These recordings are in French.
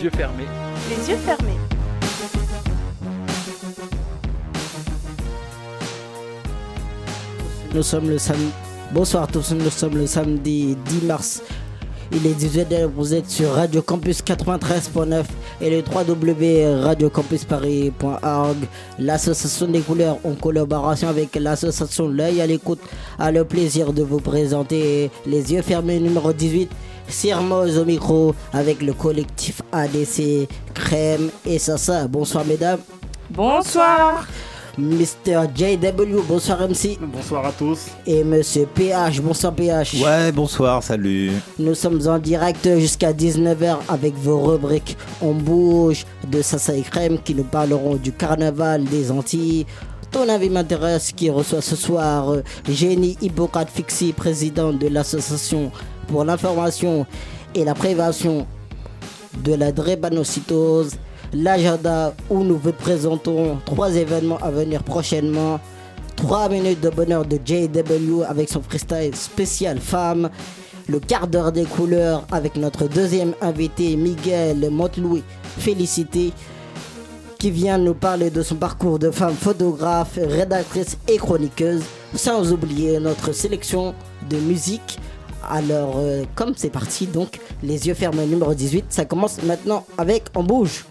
Les yeux fermés. Les yeux fermés. Nous sommes le samedi. Bonsoir à tous, nous sommes le samedi 10 mars. Il est 18h, vous êtes sur Radio Campus 93.9 et le www.radiocampusparis.org. L'association des couleurs en collaboration avec l'association L'œil à l'écoute a le plaisir de vous présenter les yeux fermés numéro 18. Sirmoz au micro avec le collectif ADC Crème et Sassa. Bonsoir mesdames. Bonsoir. Mr. JW, bonsoir MC. Bonsoir à tous. Et Monsieur PH, bonsoir PH. Ouais, bonsoir, salut. Nous sommes en direct jusqu'à 19h avec vos rubriques On bouge de Sassa et Crème qui nous parleront du carnaval des Antilles. Ton avis m'intéresse qui reçoit ce soir euh, Génie Hippocrate Fixi, président de l'association pour l'information et la prévention de la drépanocytose. L'agenda où nous vous présentons trois événements à venir prochainement. 3 minutes de bonheur de JW avec son freestyle spécial femme. Le quart d'heure des couleurs avec notre deuxième invité Miguel Montlouis. Félicité qui vient nous parler de son parcours de femme photographe, rédactrice et chroniqueuse. Sans oublier notre sélection de musique. Alors, euh, comme c'est parti, donc, les yeux fermés numéro 18, ça commence maintenant avec On bouge.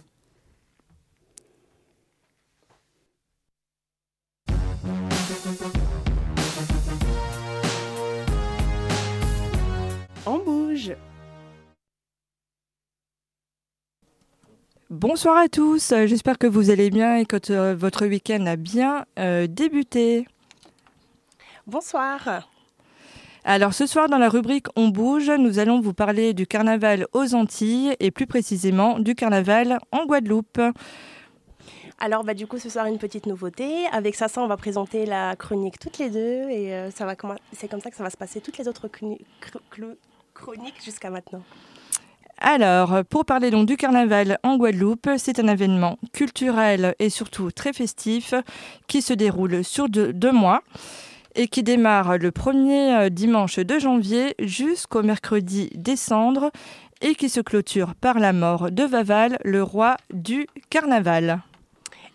On bouge. Bonsoir à tous, j'espère que vous allez bien et que euh, votre week-end a bien euh, débuté. Bonsoir. Alors ce soir dans la rubrique On bouge, nous allons vous parler du carnaval aux Antilles et plus précisément du carnaval en Guadeloupe. Alors bah du coup ce soir une petite nouveauté. Avec Sassa on va présenter la chronique toutes les deux et euh, ça va commen- c'est comme ça que ça va se passer toutes les autres chroniques jusqu'à maintenant. Alors, pour parler donc du carnaval en Guadeloupe, c'est un événement culturel et surtout très festif qui se déroule sur deux, deux mois et qui démarre le premier euh, dimanche de janvier jusqu'au mercredi des cendres et qui se clôture par la mort de Vaval, le roi du carnaval.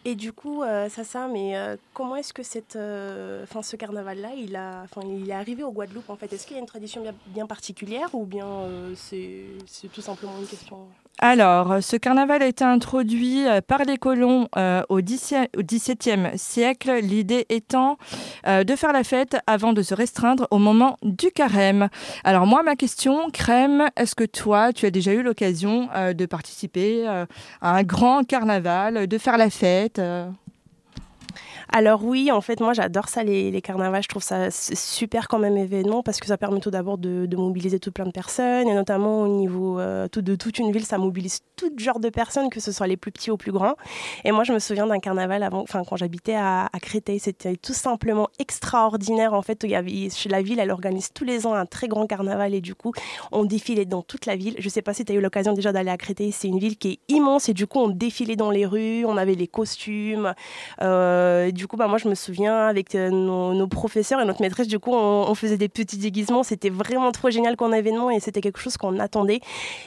Et du coup euh, Sassa mais euh, comment est-ce que cette euh, enfin ce carnaval là il a il est arrivé au Guadeloupe en fait? Est-ce qu'il y a une tradition bien, bien particulière ou bien c'est tout simplement une question Alors, ce carnaval a été introduit euh, par les colons euh, au XVIIe siècle, l'idée étant euh, de faire la fête avant de se restreindre au moment du carême. Alors moi, ma question, Crème, est-ce que toi, tu as déjà eu l'occasion de participer à un grand carnaval, de faire la fête Alors oui, en fait, moi j'adore ça, les, carnavals. Je trouve ça super quand même événement parce que ça permet tout d'abord de, mobiliser tout plein de personnes et notamment au niveau euh, de toute une ville, ça mobilise tout genre de personnes, que ce soit les plus petits ou plus grands. Et moi, je me souviens d'un carnaval avant, enfin quand j'habitais à, Créteil, c'était tout simplement extraordinaire. En fait, il y avait, chez la ville, elle organise tous les ans un très grand carnaval et du coup, on défilait dans toute la ville. Je sais pas si tu as eu l'occasion déjà d'aller à Créteil, c'est une ville qui est immense et du coup, on défilait dans les rues, on avait les costumes. Euh, coup, bah, moi, je me souviens avec euh, nos, nos professeurs et notre maîtresse, du coup, on, faisait des petits déguisements. C'était vraiment trop génial comme événement et c'était quelque chose qu'on attendait.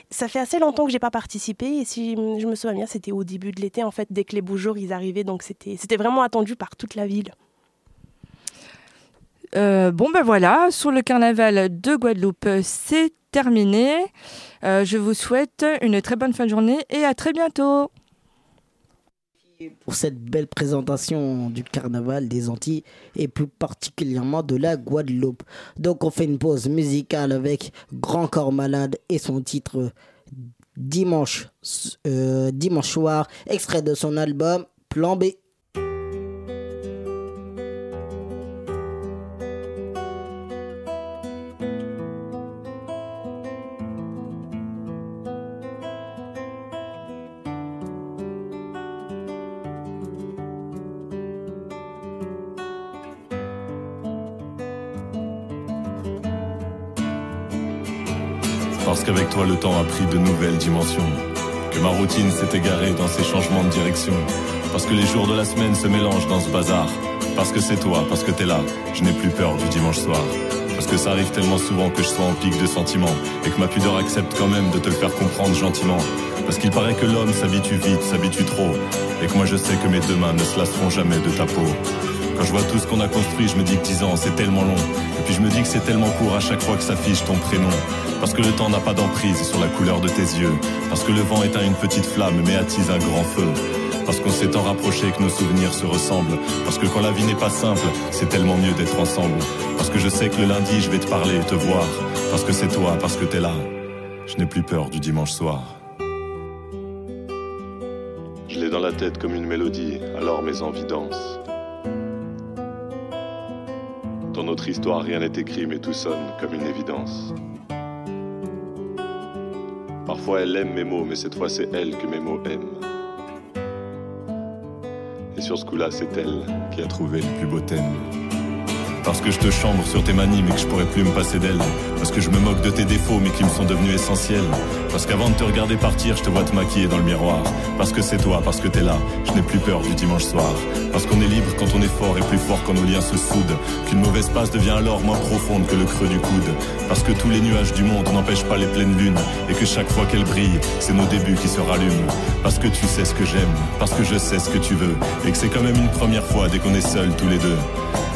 Ça fait assez longtemps que j'ai pas participé et si je me souviens bien, c'était au début de l'été, en fait, dès que les beaux jours ils arrivaient. Donc c'était c'était vraiment attendu par toute la ville. Euh, bon ben voilà, sur le carnaval de Guadeloupe, c'est terminé. Euh, je vous souhaite une très bonne fin de journée et à très bientôt. Pour cette belle présentation du carnaval des Antilles et plus particulièrement de la Guadeloupe. Donc on fait une pause musicale avec Grand Corps Malade et son titre Dimanche, euh, dimanche soir, extrait de son album Plan B. a pris de nouvelles dimensions. Que ma routine s'est égarée dans ces changements de direction. Parce que les jours de la semaine se mélangent dans ce bazar. Parce que c'est toi, parce que t'es là, je n'ai plus peur du dimanche soir. Parce que ça arrive tellement souvent que je sois en pic de sentiments. Et que ma pudeur accepte quand même de te le faire comprendre gentiment. Parce qu'il paraît que l'homme s'habitue vite, s'habitue trop. Et que moi je sais que mes deux mains ne se lasseront jamais de ta peau. Quand je vois tout ce qu'on a construit, je me dis que 10 ans c'est tellement long. Et puis je me dis que c'est tellement court à chaque fois que s'affiche ton prénom. Parce que le temps n'a pas d'emprise sur la couleur de tes yeux. Parce que le vent éteint une petite flamme mais attise un grand feu. Parce qu'on s'est tant rapproché que nos souvenirs se ressemblent. Parce que quand la vie n'est pas simple, c'est tellement mieux d'être ensemble. Parce que je sais que le lundi je vais te parler et te voir. Parce que c'est toi, parce que t'es là. Je n'ai plus peur du dimanche soir. Je l'ai dans la tête comme une mélodie, alors mes envies dansent. Dans notre histoire, rien n'est écrit, mais tout sonne comme une évidence. Parfois, elle aime mes mots, mais cette fois, c'est elle que mes mots aiment. Et sur ce coup-là, c'est elle qui a trouvé le plus beau thème. Parce que je te chambre sur tes manies, mais que je pourrais plus me passer d'elle. Parce que je me moque de tes défauts, mais qui me sont devenus essentiels. Parce qu'avant de te regarder partir, je te vois te maquiller dans le miroir. Parce que c'est toi, parce que t'es là, je n'ai plus peur du dimanche soir. Parce qu'on est libre quand on est fort et plus fort quand nos liens se soudent. Qu'une mauvaise passe devient alors moins profonde que le creux du coude. Parce que tous les nuages du monde n'empêchent pas les pleines lunes. Et que chaque fois qu'elles brillent, c'est nos débuts qui se rallument. Parce que tu sais ce que j'aime, parce que je sais ce que tu veux. Et que c'est quand même une première fois dès qu'on est seuls tous les deux.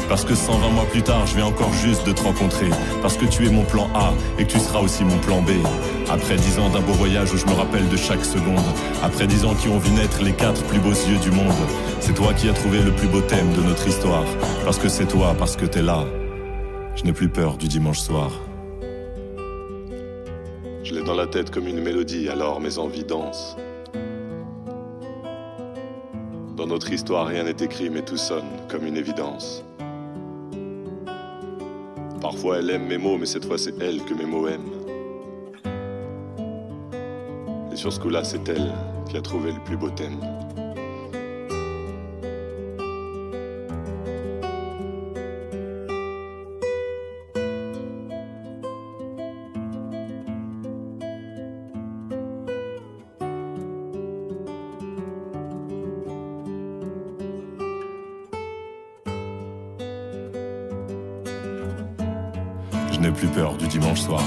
Parce que 120 mois plus tard, je viens encore juste de te rencontrer. Parce que tu es mon plan A et que tu seras aussi mon plan B. Après dix ans d'un beau voyage où je me rappelle de chaque seconde. Après dix ans qui ont vu naître les quatre plus beaux yeux du monde. C'est toi qui as trouvé le plus beau thème de notre histoire. Parce que c'est toi, parce que t'es là. Je n'ai plus peur du dimanche soir. Je l'ai dans la tête comme une mélodie, alors mes envies dansent. Dans notre histoire, rien n'est écrit, mais tout sonne comme une évidence. Parfois elle aime mes mots, mais cette fois c'est elle que mes mots aiment. Et sur ce coup-là, c'est elle qui a trouvé le plus beau thème. N'ai plus peur du dimanche soir.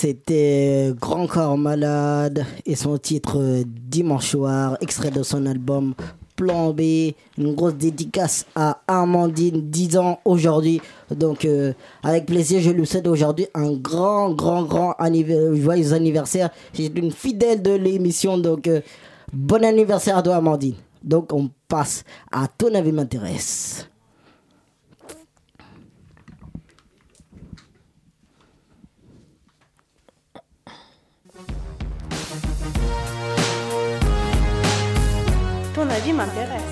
C'était Grand Corps Malade et son titre euh, Dimanche soir, extrait de son album Plan B. Une grosse dédicace à Armandine, 10 ans aujourd'hui. Donc euh, avec plaisir, je lui souhaite aujourd'hui un grand, grand, grand anniver- joyeux anniversaire. C'est une fidèle de l'émission, donc euh, bon anniversaire à toi Amandine. Donc on passe à Ton avis m'intéresse. Avis m'intéresse.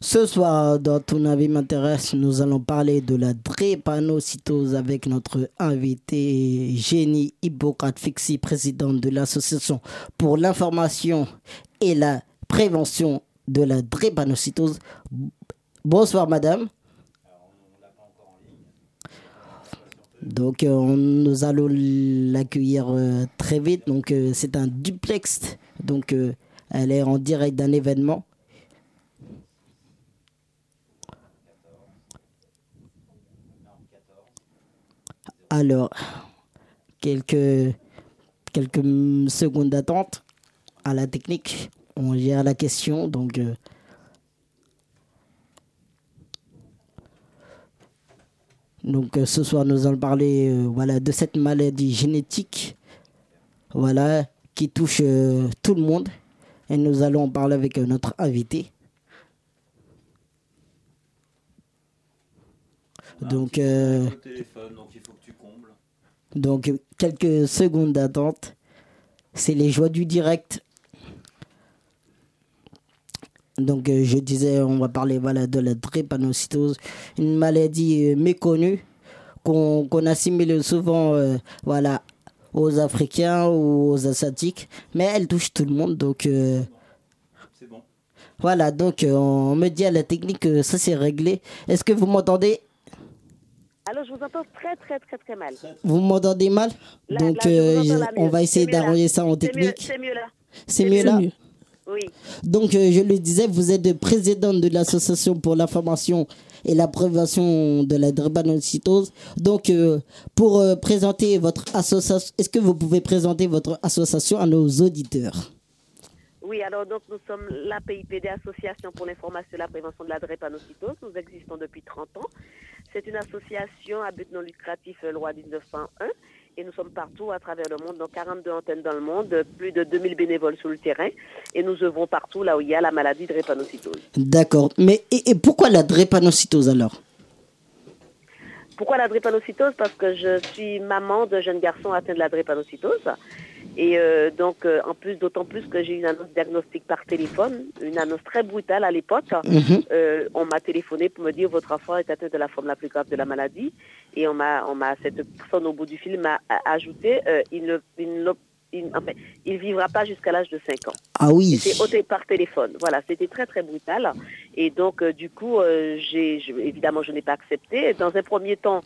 Ce soir, dans Ton avis m'intéresse, nous allons parler de la drépanocytose avec notre invité Génie Hippocrate Fixi, présidente de l'association pour l'information et la prévention de la drépanocytose. Bonsoir madame. Donc euh, nous allons l'accueillir euh, très vite. Donc euh, c'est un duplex. Donc euh, elle est en direct d'un événement. Alors, quelques, quelques secondes d'attente à la technique. On gère la question. Donc, euh, donc euh, ce soir, nous allons parler euh, voilà, de cette maladie génétique voilà, qui touche tout le monde. Et nous allons en parler avec notre invité. Donc, euh, donc quelques secondes d'attente. C'est les joies du direct. Donc euh, je disais, on va parler voilà, de la drépanocytose, une maladie euh, méconnue qu'on assimile souvent voilà, aux Africains ou aux Asiatiques, mais elle touche tout le monde. Donc euh, C'est bon. voilà, donc euh, on me dit à la technique que ça c'est réglé. Est-ce que vous m'entendez? Alors, je vous entends très, très, très, très mal. Vous m'entendez mal? Là- Donc là, euh, on va essayer d'arranger ça en technique. C'est mieux là. C'est mieux là? Oui. Donc, euh, je le disais, vous êtes présidente de l'association pour l'information et la prévention de la drépanocytose. Donc, euh, pour euh, présenter votre association, est-ce que vous pouvez présenter votre association à nos auditeurs? Oui, alors donc nous sommes l'APIPD, Association pour l'information et la prévention de la drépanocytose. Nous existons depuis 30 ans. C'est une association à but non lucratif, euh, loi 1901. Et nous sommes partout à travers le monde, dans 42 antennes dans le monde, plus de 2000 bénévoles sur le terrain. Et nous œuvrons partout là où il y a la maladie de drépanocytose. D'accord. Mais et, et pourquoi la drépanocytose alors? Pourquoi la drépanocytose? Parce que je suis maman d'un jeune garçon atteint de la drépanocytose. Et euh, donc, euh, en plus, d'autant plus que j'ai eu une annonce diagnostique par téléphone, une annonce très brutale à l'époque. Mhm. Euh, on m'a téléphoné pour me dire votre enfant est atteint de la forme la plus grave de la maladie. Et on m'a, on m'a, cette personne au bout du fil m'a ajouté, il ne, il ne- il- enfin, il vivra pas jusqu'à l'âge de 5 ans. Ah oui. C'était ôté par téléphone. Voilà, c'était très très brutal. Et donc, euh, du coup, euh, j'ai, évidemment, je n'ai pas accepté. Dans un premier temps,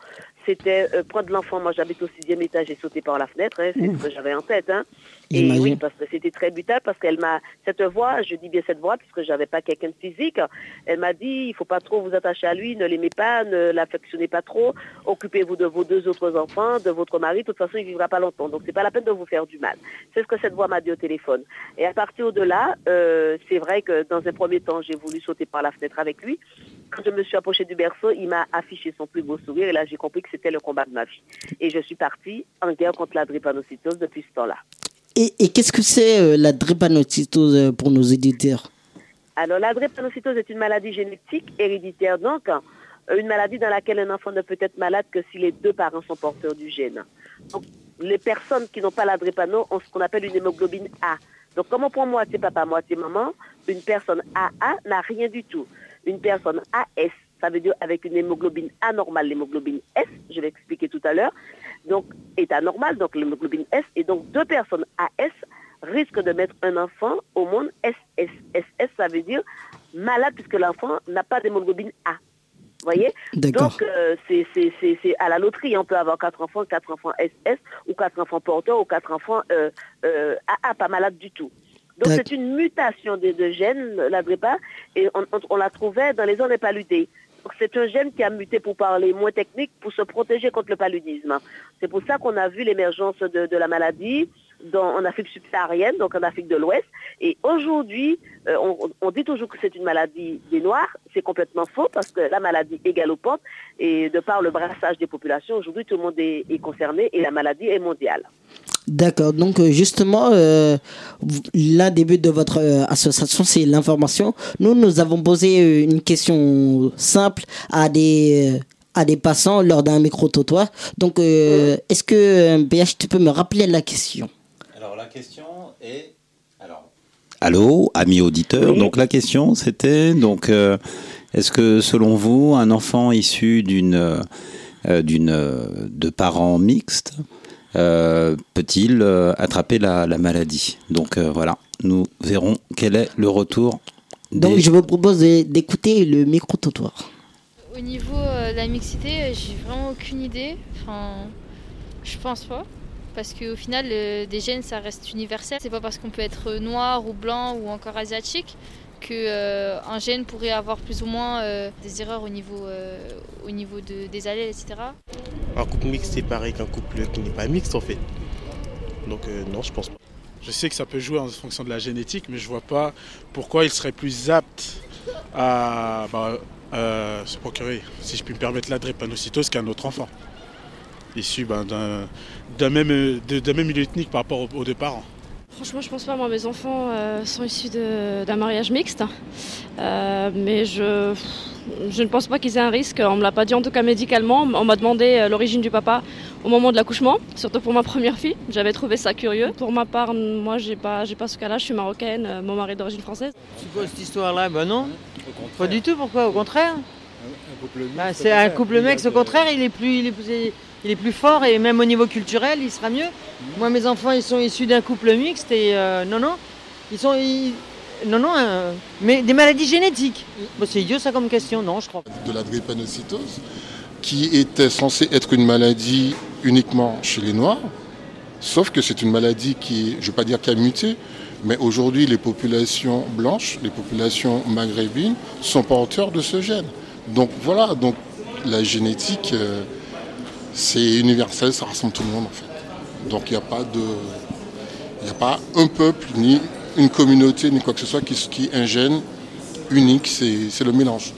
c'était euh, prendre l'enfant. Moi, j'habite au sixième étage et sauter par la fenêtre. hein, c'est ce que j'avais en tête. Hein. Et oui, parce que c'était très brutal, parce qu'elle m'a, cette voix, je dis bien cette voix, puisque j'avais pas quelqu'un de physique, elle m'a dit, il faut pas trop vous attacher à lui, ne l'aimez pas, ne l'affectionnez pas trop, occupez-vous de vos deux autres enfants, de votre mari, de toute façon, il vivra pas longtemps, donc c'est pas la peine de vous faire du mal. C'est ce que cette voix m'a dit au téléphone. Et à partir de là, euh, c'est vrai que dans un premier temps, j'ai voulu sauter par la fenêtre avec lui. Quand je me suis approchée du berceau, il m'a affiché son plus beau sourire, et là, j'ai compris que c'était le combat de ma vie. Et je suis partie en guerre contre la drépanocytose depuis ce temps-là. Et, qu'est-ce que c'est euh, la drépanocytose euh, pour nos éditeurs? Alors, la drépanocytose est une maladie génétique héréditaire, donc euh, une maladie dans laquelle un enfant ne peut être malade que si les deux parents sont porteurs du gène. Les personnes qui n'ont pas la drépano ont ce qu'on appelle une hémoglobine A. Donc, comme on prend moitié papa, moitié maman, une personne AA n'a rien du tout. Une personne AS, ça veut dire avec une hémoglobine anormale, l'hémoglobine S, je vais expliquer tout à l'heure, donc est anormale, donc l'hémoglobine S, et donc deux personnes AS risquent de mettre un enfant au monde SS. SS, ça veut dire malade puisque l'enfant n'a pas d'hémoglobine A. Vous voyez? Donc, euh, c'est- à la loterie. On peut avoir quatre enfants, quatre enfants SS, ou quatre enfants porteurs, ou quatre enfants euh, euh, AA, pas malades du tout. Donc, c'est une mutation de, de gène, la DREPA, et on, on- on la trouvait dans les zones paludées. C'est un gène qui a muté, pour parler moins technique, pour se protéger contre le paludisme. C'est pour ça qu'on a vu l'émergence de la maladie dans, en Afrique subsaharienne, donc en Afrique de l'Ouest. Et aujourd'hui, euh, on, on dit toujours que c'est une maladie des Noirs. C'est complètement faux parce que la maladie est galopante et de par le brassage des populations, aujourd'hui tout le monde est, est concerné et la maladie est mondiale. D'accord. Donc euh, justement, euh, l'un des buts de votre association, c'est l'information. Nous, nous avons posé une question simple à des à des passants lors d'un micro trottoir. Donc, euh, est-ce que BH, tu peux me rappeler la question? Alors la question est, alors Allô, amis auditeurs. Donc la question c'était donc euh, est-ce que selon vous un enfant issu d'une euh, d'une euh, de parents mixtes euh, peut-il euh, attraper la, la maladie? Donc euh, voilà, nous verrons quel est le retour. Donc je vous propose d'écouter le micro-trottoir. Au niveau euh, de la mixité, j'ai vraiment aucune idée. Enfin, je pense pas. Parce qu'au final, euh, des gènes, ça reste universel. C'est pas parce qu'on peut être noir ou blanc ou encore asiatique que euh, un gène pourrait avoir plus ou moins euh, des erreurs au niveau, euh, au niveau de- des allèles, etc. Un couple mixte, c'est pareil qu'un couple qui n'est pas mixte en fait. Donc euh, non, je pense pas. Je sais que ça peut jouer en fonction de la génétique, mais je vois pas pourquoi il serait plus apte à bah, euh, se procurer, si je puis me permettre, la drépanocytose qu'un autre enfant, issu ben, d'un même, même milieu ethnique par rapport aux, aux deux parents. Franchement, je pense pas. Moi, mes enfants euh, sont issus d'un mariage mixte. Euh, mais je, je ne pense pas qu'ils aient un risque. On me l'a pas dit, en tout cas médicalement. On m'a demandé euh, l'origine du papa au moment de l'accouchement, surtout pour ma première fille. J'avais trouvé ça curieux. Pour ma part, moi, j'ai pas, j'ai pas ce cas-là. Je suis marocaine. euh, Mon mari est d'origine française. C'est quoi cette histoire-là Ben non. Pas du tout, pourquoi? Au contraire? Bah, C'est un couple mec, au contraire, il est, plus, il, est plus, il est plus fort et même au niveau culturel, il sera mieux. Moi, mes enfants, ils sont issus d'un couple mixte et euh, non, non, ils sont. non, non, euh, mais des maladies génétiques. C'est idiot ça comme question, non, je crois. de la drépanocytose, qui était censée être une maladie uniquement chez les Noirs, sauf que c'est une maladie qui, je ne veux pas dire qui a muté, mais aujourd'hui les populations blanches, les populations maghrébines sont porteurs de ce gène. Donc voilà, donc la génétique, euh, c'est universel, ça rassemble tout le monde en fait. Donc il n'y a pas de, il n'y a pas un peuple ni une communauté ni quoi que ce soit qui, qui ait un gène unique, c'est c'est le mélange.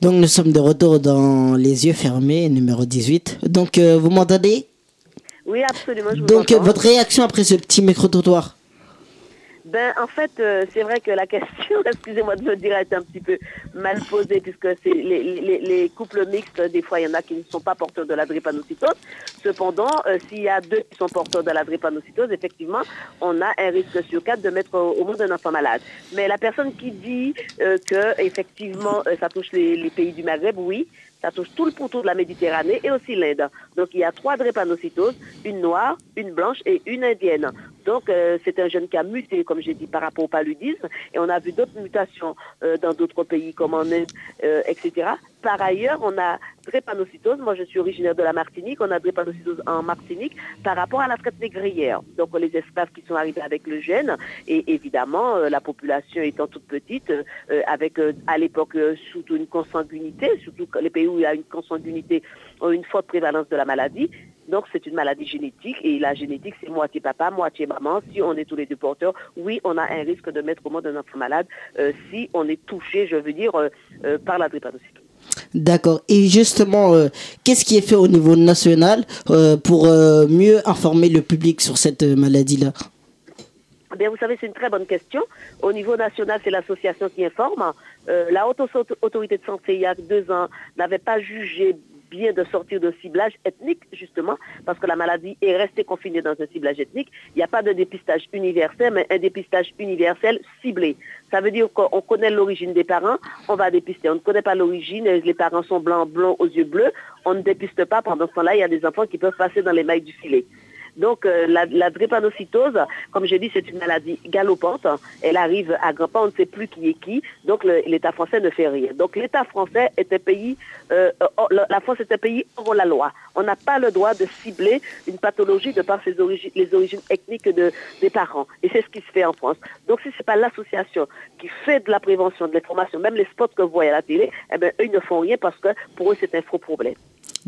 Donc nous sommes de retour dans Les yeux fermés, numéro 18. Donc euh, vous m'entendez? Oui, absolument. Je vous Donc euh, entends. votre réaction après ce petit micro-trottoir? Ben, en fait, euh, c'est vrai que la question, excusez-moi de le dire, est un petit peu mal posée, puisque les, les- les couples mixtes, des fois, il y en a qui ne sont pas porteurs de la drépanocytose. Cependant, euh, s'il y a deux qui sont porteurs de la drépanocytose, effectivement, on a un risque sur quatre de mettre au, monde un enfant malade. Mais la personne qui dit euh, que, effectivement, ça touche les, les pays du Maghreb, oui, ça touche tout le pourtour de la Méditerranée et aussi l'Inde. Donc il y a trois drépanocytoses, une noire, une blanche et une indienne. Donc euh, c'est un jeune qui a muté, comme j'ai dit, par rapport au paludisme. Et on a vu d'autres mutations euh, dans d'autres pays comme en Inde, euh, etc. Par ailleurs, on a drépanocytose. Moi, je suis originaire de la Martinique. On a drépanocytose en Martinique par rapport à la traite négrière. Donc les esclaves qui sont arrivés avec le gène. Et évidemment, la population étant toute petite, avec à l'époque surtout une consanguinité, surtout les pays où il y a une consanguinité ont une forte prévalence de la maladie. Donc c'est une maladie génétique et la génétique c'est moitié papa, moitié maman. Si on est tous les deux porteurs, oui, on a un risque de mettre au monde un enfant malade euh, si on est touché, je veux dire, euh, euh, par la drépanocytose. D'accord. Et justement, qu'est-ce qui est fait au niveau national pour mieux informer le public sur cette maladie-là? Eh Bien, vous savez, c'est une très bonne question. Au niveau national, c'est l'association qui informe. Euh, la haute auto- autorité de santé, il y a deux ans, n'avait pas jugé bien de sortir de ciblage ethnique, justement, parce que la maladie est restée confinée dans un ciblage ethnique. Il n'y a pas de dépistage universel, mais un dépistage universel ciblé. Ça veut dire qu'on connaît l'origine des parents, on va dépister. On ne connaît pas l'origine, les parents sont blancs, blonds aux yeux bleus, on ne dépiste pas. Pendant ce temps-là, il y a des enfants qui peuvent passer dans les mailles du filet. Donc euh, la, drépanocytose, comme j'ai dit, c'est une maladie galopante. Elle arrive à grands pas, on ne sait plus qui est qui. Donc l'État français ne fait rien. Donc l'État français est un pays, euh, oh, la France est un pays hors la loi. On n'a pas le droit de cibler une pathologie de par ses origines, les origines ethniques de, des parents. Et c'est ce qui se fait en France. Donc si c'est pas l'association qui fait de la prévention, de l'information, même les spots que vous voyez à la télé, eh ben eux ils ne font rien parce que pour eux c'est un faux problème.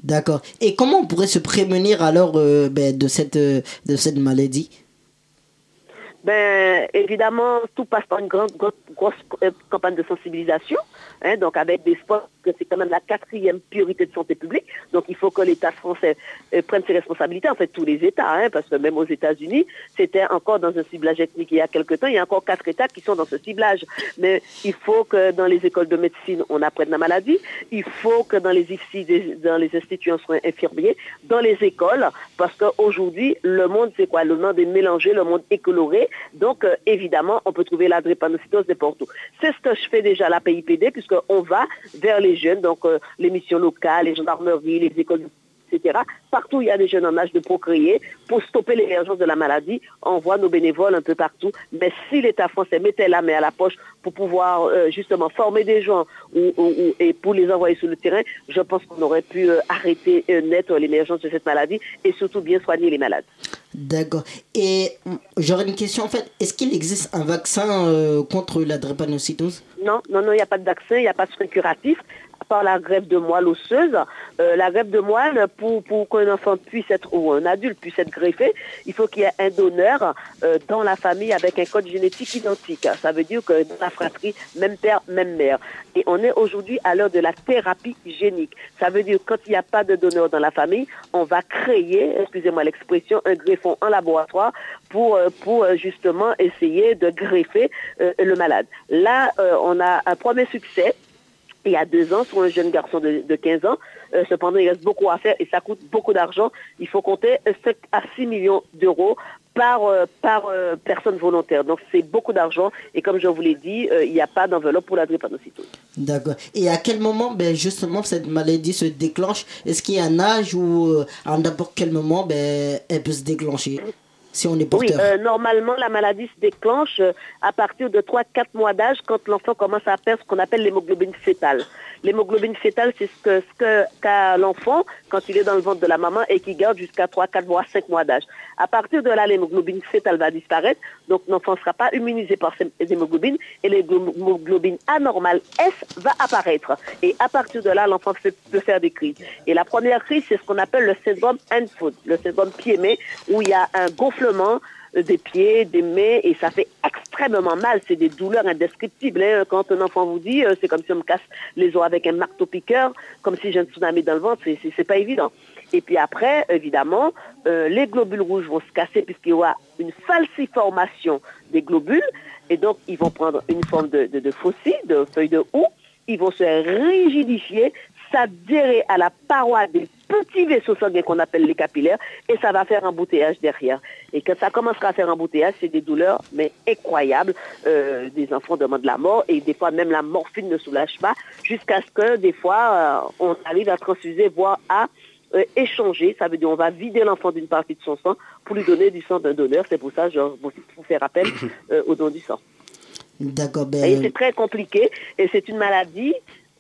D'accord. Et comment on pourrait se prémunir alors euh, ben, de, cette, euh, de cette maladie? Ben, évidemment, tout passe par une grande, grosse, grosse, euh, campagne de sensibilisation, hein, donc avec des sports, que c'est quand même la quatrième priorité de santé publique. Donc il faut que l'État français euh, prenne ses responsabilités, en fait tous les États, hein, parce que même aux États-Unis, c'était encore dans un ciblage ethnique il y a quelque temps, il y a encore quatre États qui sont dans ce ciblage. Mais il faut que dans les écoles de médecine, on apprenne la maladie, il faut que dans les IFSI, dans les instituts soins infirmiers, dans les écoles, parce qu'aujourd'hui, le monde, c'est quoi? Le monde est mélangé, le monde est coloré, donc euh, évidemment, on peut trouver la drépanocytose n'importe où. C'est ce que je fais déjà à la PIPD, puisqu'on va vers les jeunes, donc euh, les missions locales, les gendarmeries, les écoles etc. Partout où il y a des jeunes en âge de procréer, pour stopper l'émergence de la maladie, on voit nos bénévoles un peu partout. Mais si l'État français mettait la main à la poche pour pouvoir euh, justement former des gens ou- ou- ou- et pour les envoyer sur le terrain, je pense qu'on aurait pu euh, arrêter euh, net l'émergence de cette maladie et surtout bien soigner les malades. D'accord. Et mm, j'aurais une question en fait. Est-ce qu'il existe un vaccin contre la drépanocytose? Non, non, non, il n'y a pas de vaccin, il n'y a pas de soin curatif, à part la greffe de moelle osseuse. Euh, la greffe de moelle, pour, pour qu'un enfant puisse être, ou un adulte puisse être greffé, il faut qu'il y ait un donneur euh, dans la famille avec un code génétique identique. Ça veut dire que dans la fratrie, même père, même mère. Et on est aujourd'hui à l'heure de la thérapie génique. Ça veut dire que quand il n'y a pas de donneur dans la famille, on va créer, excusez-moi l'expression, un greffon en laboratoire pour, euh, pour justement essayer de greffer le malade. Là, on a un premier succès il y a deux ans sur un jeune garçon de, de 15 ans. Euh, cependant, il reste beaucoup à faire et ça coûte beaucoup d'argent. Il faut compter 5 à 6 millions d'euros par, euh, par euh, personne volontaire. Donc, c'est beaucoup d'argent. Et comme je vous l'ai dit, il n'y a pas d'enveloppe pour la drépanocytose. D'accord. Et à quel moment, ben, justement, cette maladie se déclenche? Est-ce qu'il y a un âge où, à n'importe quel moment, ben, elle peut se déclencher? Oui, euh, normalement, la maladie se déclenche euh, à partir de 3-4 mois d'âge quand l'enfant commence à perdre ce qu'on appelle l'hémoglobine fétale. L'hémoglobine fétale, c'est ce que ce que- qu'a l'enfant quand il est dans le ventre de la maman et qui garde jusqu'à 3, 4 mois, 5 mois d'âge. À partir de là, l'hémoglobine fétale va disparaître, donc l'enfant ne sera pas immunisé par ces hémoglobines et l'hémoglobine anormale S va apparaître. Et à partir de là, l'enfant peut faire des crises. Et la première crise, c'est ce qu'on appelle le syndrome hand-foot, le syndrome pied-main, où il y a un gonflement des pieds, des mains, et ça fait extrêmement mal. C'est des douleurs indescriptibles. hein. Quand un enfant vous dit, euh, c'est comme si on me casse les os avec un marteau-piqueur, comme si j'ai un tsunami dans le ventre, c'est- pas évident. Et puis après, évidemment, euh, les globules rouges vont se casser puisqu'il y aura une falsiformation des globules, et donc ils vont prendre une forme de, de, de faucille, de feuille de houx, ils vont se rigidifier, s'adhérer à la paroi des petits vaisseaux sanguins qu'on appelle les capillaires et ça va faire un embouteillage derrière. Et quand ça commencera à faire un embouteillage, c'est des douleurs mais incroyables. Euh, des enfants demandent la mort et des fois même la morphine ne soulage pas jusqu'à ce que des fois euh, on arrive à transfuser, voire à euh, échanger. Ça veut dire on va vider l'enfant d'une partie de son sang pour lui donner du sang d'un donneur. C'est pour ça que je vous fais rappel euh, au don du sang. D'accord. Et Ben, c'est très compliqué et c'est une maladie,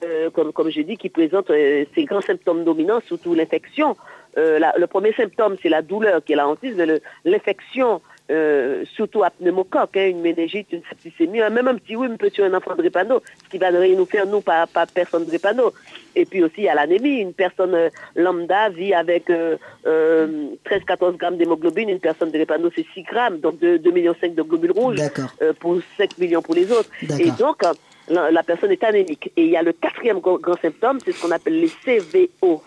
euh, comme, comme je dis, qui présente euh, ses grands symptômes dominants, surtout l'infection. Euh, le premier symptôme, c'est la douleur qui est la hantise, mais l'infection, euh, surtout à pneumocoque, hein, une méningite, une septicémie, même un petit rhume peut tuer un enfant de drépano, ce qui va nous faire, nous, pas, pas personne de drépano. Et puis aussi, il y a l'anémie. Une personne lambda vit avec euh, euh, 13-14 grammes d'hémoglobine, une personne de drépano, c'est 6 grammes, donc 2,5 millions de globules rouges pour 5 millions pour les autres. Et donc, la, personne est anémique. Et il y a le quatrième grand symptôme, c'est ce qu'on appelle les CVO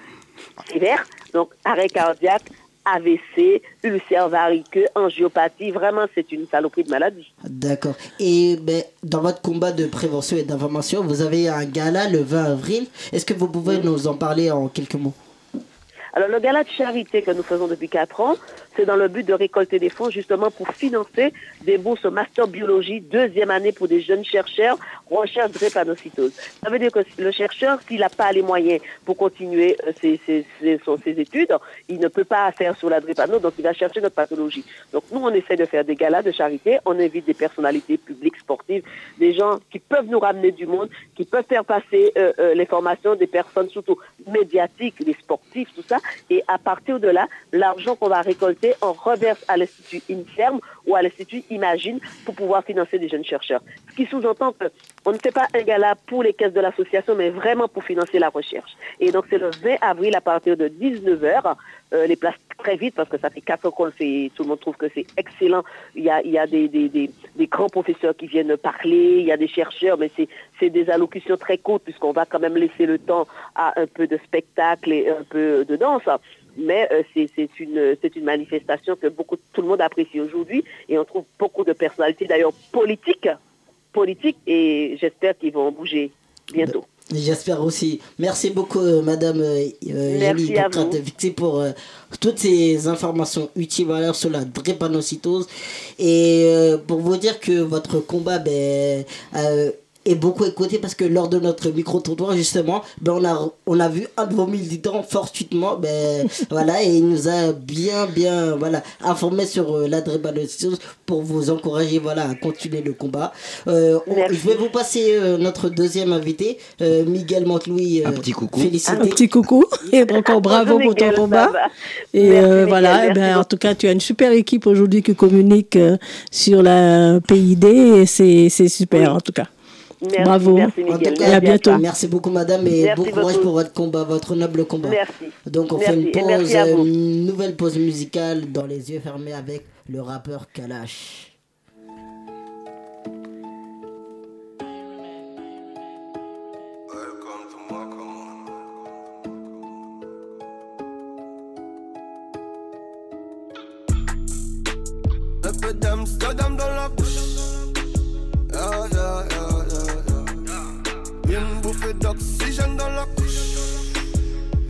sévères, donc arrêt cardiaque, AVC, ulcère variqueux, angiopathie. Vraiment, c'est une saloperie de maladie. D'accord. Et ben, dans votre combat de prévention et d'information, vous avez un gala le 20 avril. Est-ce que vous pouvez nous en parler en quelques mots? Alors, le gala de charité que nous faisons depuis 4 ans, c'est dans le but de récolter des fonds justement pour financer des bourses master biologie deuxième année pour des jeunes chercheurs recherche drépanocytose. Ça veut dire que le chercheur, s'il n'a pas les moyens pour continuer euh, ses, études, il ne peut pas faire sur la drépano, donc il va chercher notre pathologie. Donc nous, on essaie de faire des galas de charité, on invite des personnalités publiques, sportives, des gens qui peuvent nous ramener du monde, qui peuvent faire passer euh, euh, l'information des personnes surtout médiatiques, les sportifs, tout ça, et à partir de là, l'argent qu'on va récolter, on reverse à l'Institut INSERM ou à l'Institut Imagine pour pouvoir financer des jeunes chercheurs. Ce qui sous-entend que on ne fait pas un gala pour les caisses de l'association, mais vraiment pour financer la recherche. Et donc c'est le 20 avril à partir de 19h, les places très vite parce que ça fait quatre ans qu'on le fait tout le monde trouve que c'est excellent. Il y a, des, grands professeurs qui viennent parler, il y a des chercheurs, mais c'est des allocutions très courtes puisqu'on va quand même laisser le temps à un peu de spectacle et un peu de danse. Mais euh, c'est, une, une manifestation que beaucoup, tout le monde apprécie aujourd'hui et on trouve beaucoup de personnalités d'ailleurs politiques, politiques et j'espère qu'ils vont bouger bientôt. J'espère aussi. Merci beaucoup, euh, Madame euh, euh, Merci à vous. Pour euh, toutes ces informations utiles sur la drépanocytose. Et pour vous dire que votre combat ben, euh, est beaucoup écouté parce que lors de notre micro-trottoir, justement, ben, on, a, on a vu un de vos militants fortuitement, ben, voilà, et il nous a bien, bien voilà, informé sur euh, la drépanocytose pour vous encourager voilà, à continuer le combat. Euh, on- je vais vous passer euh, notre deuxième invité, euh, Miguel Montlouis. un petit coucou. Félicité. Un petit coucou et encore bravo pour ton Miguel, combat. Et Merci, euh, voilà, eh merci ben, en tout cas, tu as une super équipe aujourd'hui qui communique euh, sur la PID et c'est c'est super en tout cas. Merci, bravo. merci, Miguel. Et à bientôt. Merci beaucoup, madame, et Merci bon courage beaucoup. pour votre combat, votre noble combat. Merci. Donc, on Merci, fait une pause, une nouvelle pause musicale dans les yeux fermés avec le rappeur Kalash. Un peu d'Amsterdam dans la bouche. Yeah, yeah, yeah, Une bouffée d'oxygène dans la couche.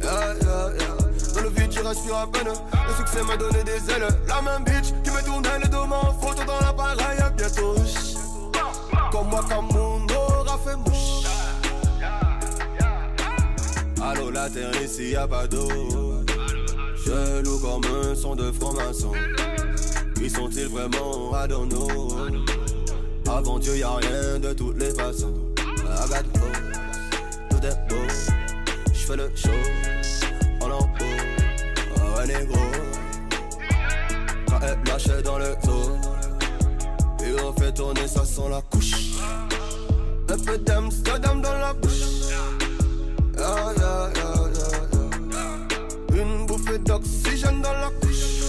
Dans le vide, j'y respire à peine. Le succès m'a donné des ailes. La même bitch qui me tournait le dos en photo dans l'appareil. Bientôt, comme moi, comme mon aura fait mouche. Allô, la terre ici, y'a pas d'eau. Je loue comme un son de franc-maçon. Qui sont-ils vraiment know Avant Dieu y'a rien de toutes les façons I got est beau. J'fais le show. En haut Oh ouais négro. Quand elle lâche dans le zoo Et on fait tourner ça sans la couche. Un peu d'Amsterdam dans la bouche. Yeah, yeah, yeah. Une bouffée d'oxygène dans la couche.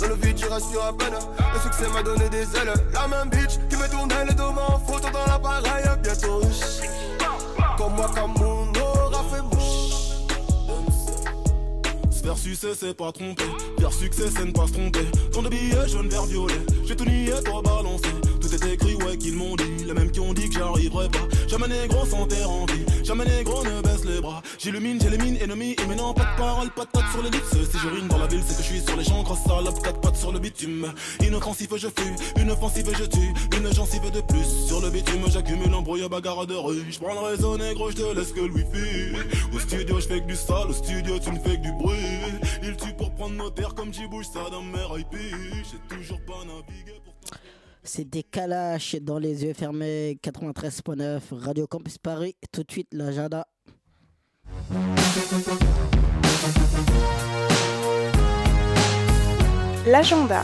Dans le vide, je respire à peine. Le succès m'a donné des ailes. La même bitch qui me tournait le dos dans l'appareil. Bientôt, comme moi, comme mon aura fait mouche. Se faire c'est pas tromper. Faire succès, c'est ne pas se tromper. Tant de billets jaune, vert, violet. J'ai tout nié, toi balancé. Tout est écrit, ouais, qu'ils m'ont dit. Les mêmes qui ont dit que j'arriverai pas. Jamais négro sans terre en vie. Jamais négro ne baisse les bras. J'illumine, j'élimine, ennemi. Et maintenant, pas de parole, pas de patte sur l'ellipse. Si je rime dans la ville, c'est que je suis sur les champs. Grosse salope, quatre pattes sur le bitume. Inoffensif, je fuis. Une offensive, je tue. Une gencive de plus. Sur le bitume, j'accumule embrouille, bagarre de rue. Je prends le réseau négro, je te laisse que le wifi. Au studio, je fais que du sale. Au studio, tu ne fais que du bruit. Il tue pour prendre nos terres comme j'y bouge ça dans mes IP. J'ai toujours pas navigué. C'était Kalash dans les yeux fermés 93.9 Radio Campus Paris. Tout de suite, l'agenda. L'agenda.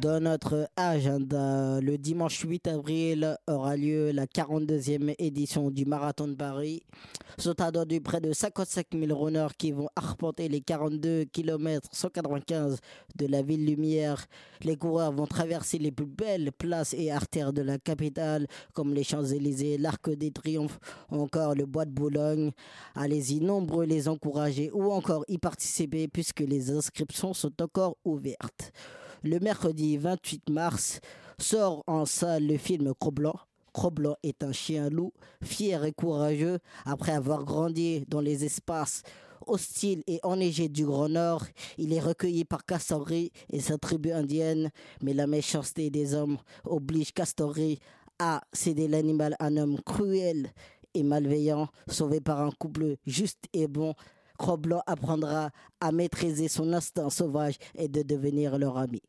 Dans notre agenda, le dimanche 8 avril aura lieu la 42e édition du Marathon de Paris. Sont attendus près de 55 000 runners qui vont arpenter les 42 km 195 de la ville lumière. Les coureurs vont traverser les plus belles places et artères de la capitale, comme les Champs-Élysées, l'Arc des Triomphes, ou encore le Bois de Boulogne. Allez-y, nombreux les encourager ou encore y participer puisque les inscriptions sont encore ouvertes. Le mercredi 28 mars sort en salle le film Cro-Blanc. Est un chien-loup, fier et courageux, après avoir grandi dans les espaces hostiles et enneigés du Grand Nord. Il est recueilli par Castori et sa tribu indienne, mais la méchanceté des hommes oblige Castori à céder l'animal à un homme cruel et malveillant, sauvé par un couple juste et bon. Cro-Blanc apprendra à maîtriser son instinct sauvage et de devenir leur ami.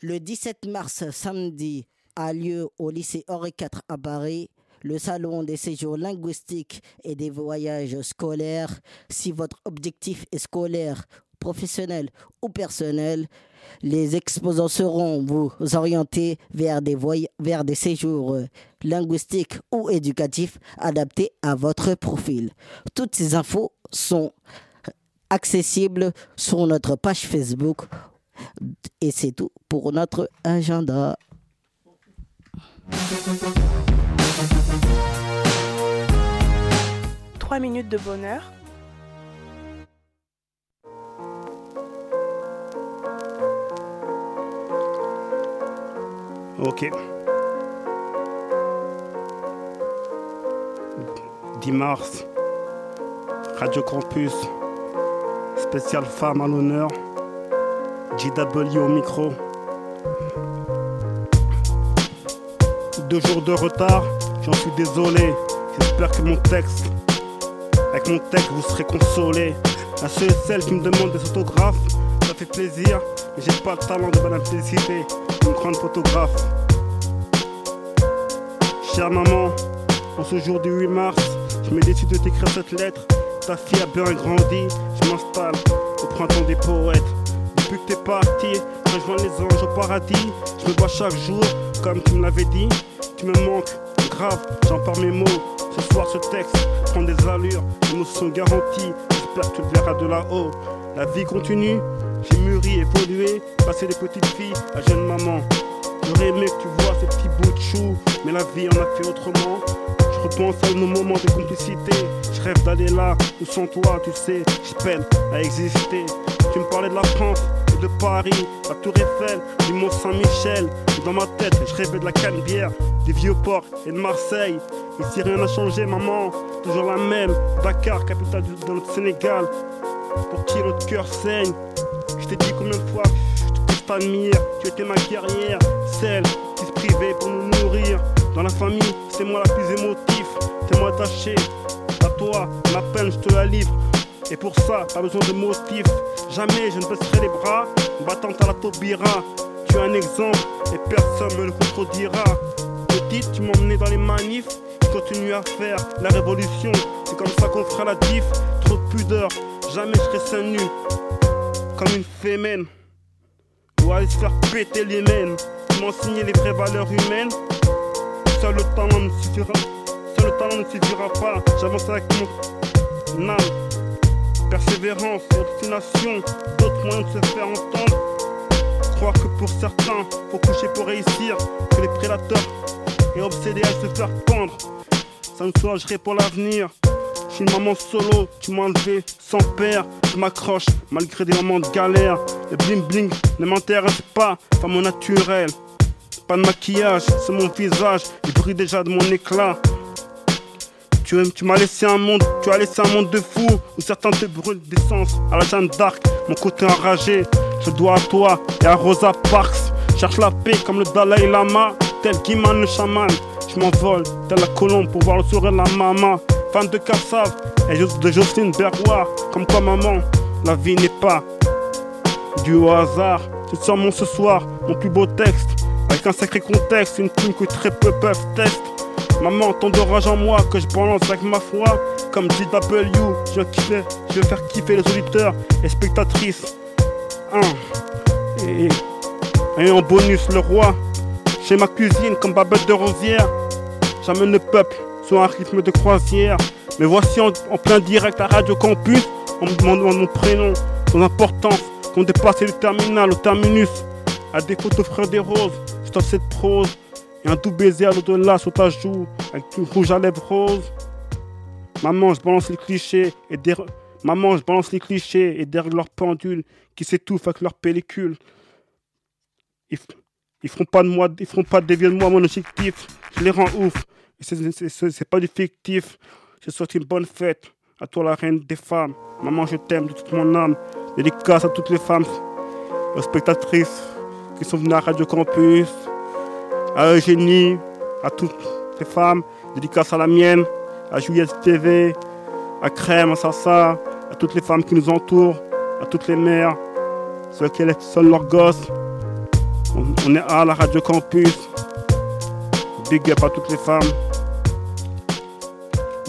Le 17 mars, samedi, a lieu au lycée Henri IV à Paris le salon des séjours linguistiques et des voyages scolaires. Si votre objectif est scolaire, professionnel ou personnel, les exposants seront vous orienter vers des, vers des séjours linguistiques ou éducatifs adaptés à votre profil. Toutes ces infos sont accessible sur notre page Facebook. Et c'est tout pour notre agenda. Trois minutes de bonheur. Ok. 10 mars, Radio Campus, spécial femme à l'honneur, JW au micro. Deux jours de retard, j'en suis désolé. J'espère que mon texte, avec mon texte, vous serez consolés. À ceux et celles qui me demandent des autographes, ça fait plaisir, mais j'ai pas le talent de bonne publicité, une grande photographe. Chère maman, en ce jour du 8 mars, je me décide de t'écrire cette lettre. Ta fille a bien grandi, je m'installe au printemps des poètes. Depuis que t'es parti, rejoindre les anges au paradis. Je me vois chaque jour, comme tu me l'avais dit. Tu me manques, grave, j'en parle mes mots. Ce soir, ce texte prend des allures, les mots sont garantis. Tu le verras de là-haut. La vie continue, j'ai mûri, évolué, passé des petites filles à jeune maman. J'aurais aimé que tu vois ces petits bouts de chou, mais la vie en a fait autrement. Je repense à nos moments de complicité. Je rêve d'aller là où sans toi, tu sais, je peine à exister. Tu me parlais de la France et de Paris, la Tour Eiffel, du Mont Saint-Michel. Dans ma tête, je rêvais de la Canebière, du Vieux-Port et de Marseille. Ici, rien n'a changé, maman. Toujours la même. Dakar, capitale de notre Sénégal. Pour qui notre cœur saigne? Je t'ai dit combien de fois je t'admire. Tu étais ma guerrière, celle qui se privait pour nous nourrir. Dans la famille, c'est moi la plus émotive. T'es moi attaché. À toi, ma peine, je te la livre. Et pour ça, pas besoin de motif. Jamais je ne baisserai les bras, battante à la Taubira. Tu es un exemple et personne me le contredira. Petite, tu m'emmenais dans les manifs. Continue à faire la révolution. C'est comme ça qu'on fera la diff. Trop de pudeur, jamais je serai seins nu. Comme une fémène. Ou aller se faire péter les mènes. Tu m'enseigner les vraies valeurs humaines. Seul le talent ne suffira. Seul le talent ne suffira pas. J'avance avec mon âme. Persévérance, obstination, d'autres moyens de se faire entendre. Croire que pour certains, faut coucher pour réussir. Que les prédateurs et obsédés à se faire pendre. Ça me soulagerait pour l'avenir. Je suis une maman solo, tu m'as enlevé sans père. Je m'accroche malgré des moments de galère. Le bling bling ne m'intéresse pas, pas mon naturel. Pas de maquillage, c'est mon visage, il brille déjà de mon éclat. Tu, tu m'as laissé un monde, tu as laissé un monde de fous où certains te brûlent d'essence à la Jeanne d'Arc. Mon côté enragé, je dois à toi et à Rosa Parks. Cherche la paix comme le Dalai Lama, tel Guiman le chaman. Je m'envole tel la colombe pour voir le sourire de la maman. Fan de Kassav et de Jocelyne Berroir. Comme quoi, maman, la vie n'est pas du hasard. C'est sûrement ce soir mon plus beau texte. Avec un sacré contexte, une plume que très peu peuvent tester. Maman, tant de rage en moi que je balance avec ma foi. Comme JW, je kiffer, je veux faire kiffer les auditeurs et spectatrices. Et, en bonus, le roi. Chez ma cuisine, comme Babette de Rosière. J'amène le peuple sur un rythme de croisière. Mais voici en, en plein direct à Radio Campus. On me demande mon prénom, son importance. Qu'on dépasse le terminal au terminus. À défaut d'offrir des roses, cette prose. Et un doux baiser à l'au-delà sur ta joue, avec du rouge à lèvres rose. Maman, je balance les clichés et derrière... Maman, je balance les clichés et derrière leur pendule qui s'étouffe avec leur pellicule. Ils, ils feront pas de moi, ils feront pas de moi mon objectif. Je les rends ouf. C'est pas du fictif. Je souhaite une bonne fête à toi la reine des femmes. Maman, je t'aime de toute mon âme. Dédicace à toutes les femmes, aux spectatrices qui sont venues à Radio Campus, à Eugénie, à toutes les femmes. Dédicace à la mienne, à Juliette TV, à Crème, à Sassa, à toutes les femmes qui nous entourent, à toutes les mères, ceux qui seuls leurs gosses. On, on est à la Radio Campus. Big up à toutes les femmes.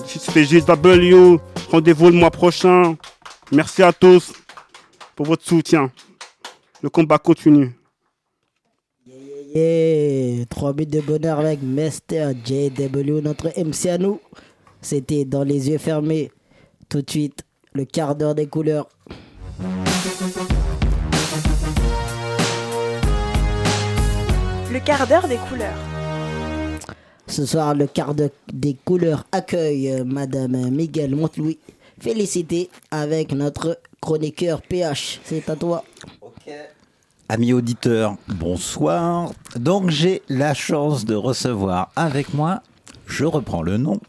C'était JW. Rendez-vous le mois prochain. Merci à tous pour votre soutien. Le combat continue. Yeah, 3 minutes de bonheur avec Mr. JW, notre MC à nous. C'était dans les yeux fermés. Tout de suite, le quart d'heure des couleurs. Le quart d'heure des couleurs. Ce soir, le quart d'heure des couleurs accueille euh, Madame Miguel Montlouis. Félicité avec notre chroniqueur PH. C'est à toi. Amis auditeurs, bonsoir. Donc j'ai la chance de recevoir avec moi, je reprends le nom,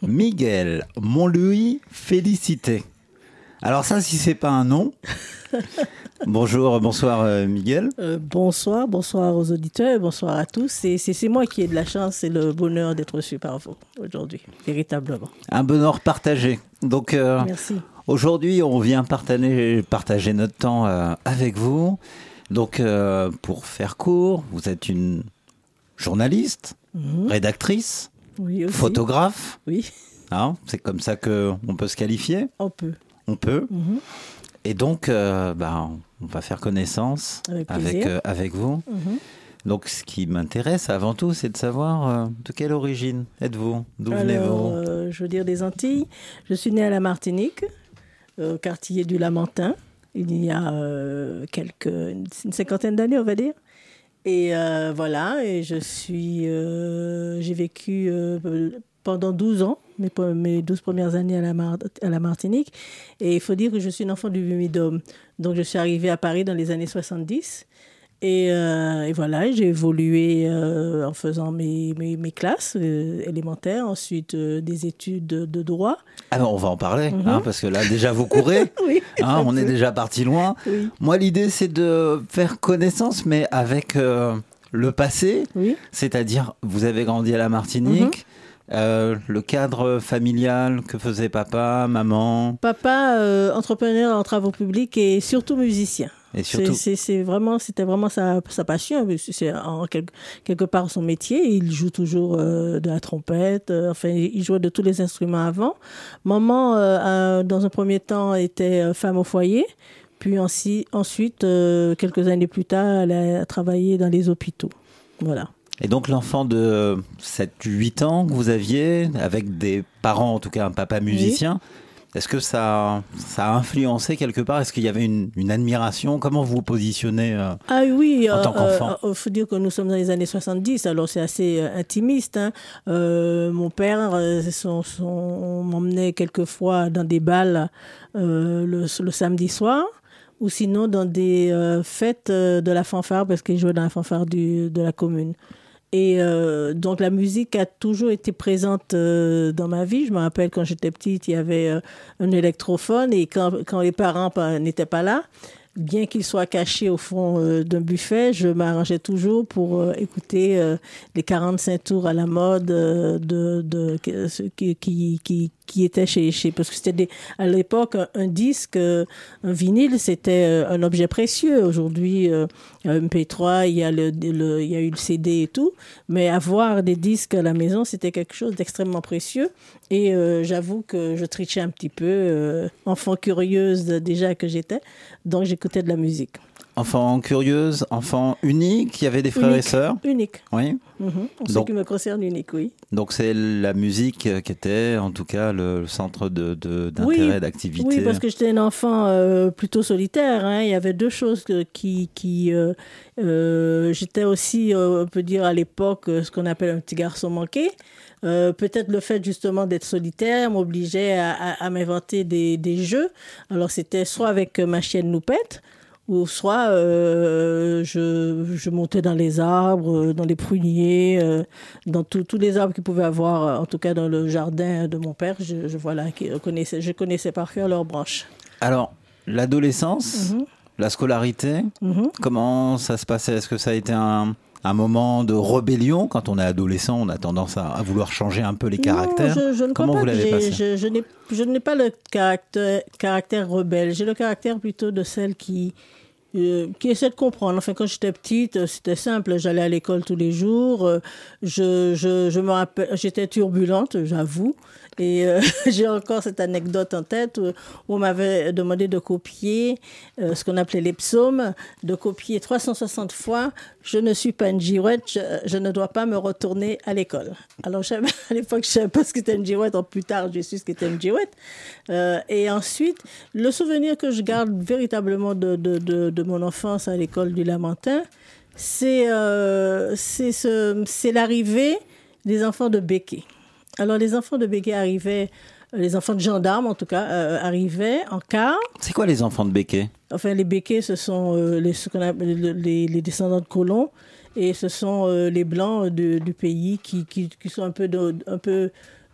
Miguel Montlouis Félicité. Alors ça, si c'est pas un nom. Bonjour, bonsoir euh, Miguel. Euh, bonsoir, bonsoir aux auditeurs, bonsoir à tous. C'est- C'est c'est moi qui ai de la chance et le bonheur d'être reçu par vous aujourd'hui, véritablement. Un bonheur partagé. Donc euh, Merci. aujourd'hui, on vient partager, partager notre temps euh, avec vous. Donc euh, pour faire court, vous êtes une journaliste, Mhm. rédactrice, Oui, photographe. Oui, Hein, c'est comme ça que on peut se qualifier? on peut. On peut. Mhm. Et donc, euh, bah, on va faire connaissance Avec euh, avec vous. Mhm. Donc, ce qui m'intéresse avant tout, c'est de savoir de quelle origine êtes-vous? D'où venez-vous? je veux dire des Antilles. Je suis née à la Martinique, au quartier du Lamentin, il y a euh, quelques, une cinquantaine d'années, on va dire. Et euh, voilà, et je suis, euh, j'ai vécu pendant 12 ans, mes, mes 12 premières années à la, Martinique. Et il faut dire que je suis une enfant du Mumidum. Donc je suis arrivée à Paris dans les années 70. Et, euh, et voilà, j'ai évolué euh, en faisant mes, mes, mes classes euh, élémentaires, ensuite des études de, de droit. Ah ben, on va en parler, Mhm. hein, parce que là, déjà, vous courez. Oui, hein, on est déjà parti loin. Oui. Moi, l'idée, c'est de faire connaissance, mais avec le passé. C'est-à-dire, vous avez grandi à la Martinique. Mhm. euh, le cadre familial que faisait papa, maman. Papa, euh, entrepreneur en travaux publics et surtout musicien. Et surtout- C'est- vraiment, c'était vraiment sa, sa passion. C'est en quelque, quelque part son métier. Il joue toujours euh, de la trompette. euh, enfin, il jouait de tous les instruments avant. Maman, euh, dans un premier temps, était femme au foyer. Puis ensuite, quelques années plus tard, elle a travaillé dans les hôpitaux. Voilà. Et donc l'enfant de 7-8 ans que vous aviez, avec des parents, en tout cas un papa musicien, est-ce que ça, ça a influencé quelque part? Est-ce qu'il y avait une, une admiration? Comment vous vous positionnez euh, Ah oui, En tant qu'enfant? Il faut dire que nous sommes dans les années 70, alors c'est assez euh, intimiste. hein. Euh, mon père euh, son, son- m'emmenait quelquefois dans des balles euh, le, le samedi soir ou sinon dans des euh, fêtes euh, de la fanfare parce qu'il jouait dans la fanfare du, de la commune. Et euh, donc la musique a toujours été présente euh, dans ma vie. Je me rappelle quand j'étais petite, il y avait euh, un électrophone et quand, les parents pa- n'étaient pas là, bien qu'ils soient cachés au fond d'un buffet, je m'arrangeais toujours pour écouter les 45 tours à la mode de, de, ce qui, qui, qui, qui étaient chez, chez parce que c'était à l'époque un, disque, euh, un vinyle, c'était euh, un objet précieux. Aujourd'hui, euh, il y a MP3, il y a le, le- il y a eu le CD et tout, mais avoir des disques à la maison, c'était quelque chose d'extrêmement précieux. Et j'avoue que je trichais un petit peu, enfant curieuse déjà que j'étais, donc j'écoutais de la musique. Enfant curieuse, enfant unique, il y avait des frères et sœurs Unique. Oui. Mhm. En ce Donc- qui me concerne, unique, oui. Donc c'est la musique qui était en tout cas le centre de- de- d'intérêt, Oui, d'activité. Oui, parce que j'étais un enfant euh, plutôt solitaire. hein. Il y avait deux choses que- qui... qui euh, euh, j'étais aussi, on peut dire à l'époque, ce qu'on appelle un petit garçon manqué. Euh, Peut-être le fait justement d'être solitaire m'obligeait à, à- à m'inventer des, des jeux. Alors c'était soit avec ma chienne Loupette, ou soit euh, je, je montais dans les arbres, euh, dans les pruniers, euh, dans tous tous les arbres qu'ils pouvaient avoir, en tout cas dans le jardin de mon père. Je, je, voilà, qui connaissais, je connaissais par cœur leurs branches. Alors, l'adolescence, Mhm. la scolarité, Mhm. comment ça se passait? Est-ce que ça a été un, un moment de rébellion Quand on est adolescent, on a tendance à, à vouloir changer un peu les caractères. Non, je, je ne crois comment pas vous l'avez passé je, je n'ai, pas le caractère, caractère rebelle. J'ai le caractère plutôt de celle qui, euh, qui essaie de comprendre. Enfin, quand j'étais petite, euh, c'était simple. J'allais à l'école tous les jours. euh, Je, je, je me rappelle, j'étais turbulente, j'avoue. Et euh, j'ai encore cette anecdote en tête où, où on m'avait demandé de copier euh, ce qu'on appelait les psaumes, de copier 360 fois Je ne suis pas une girouette, je, je ne dois pas me retourner à l'école. Alors, à l'époque, je ne savais pas ce qu'était une girouette. En plus tard, j'ai su ce qu'était une girouette. Euh, et ensuite, le souvenir que je garde véritablement de, de, de, de mon enfance à l'école du Lamentin, c'est euh, ce- l'arrivée des enfants de Béquet. Alors, les enfants de Béquet arrivaient, euh, les enfants de gendarmes en tout cas, euh, arrivaient en car. C'est quoi les enfants de Béquet Enfin, les Béquets, ce sont euh, les, ce qu'on appelle le- les, les descendants de colons et ce sont euh, les blancs de- du pays qui, qui, qui sont un peu, do- un peu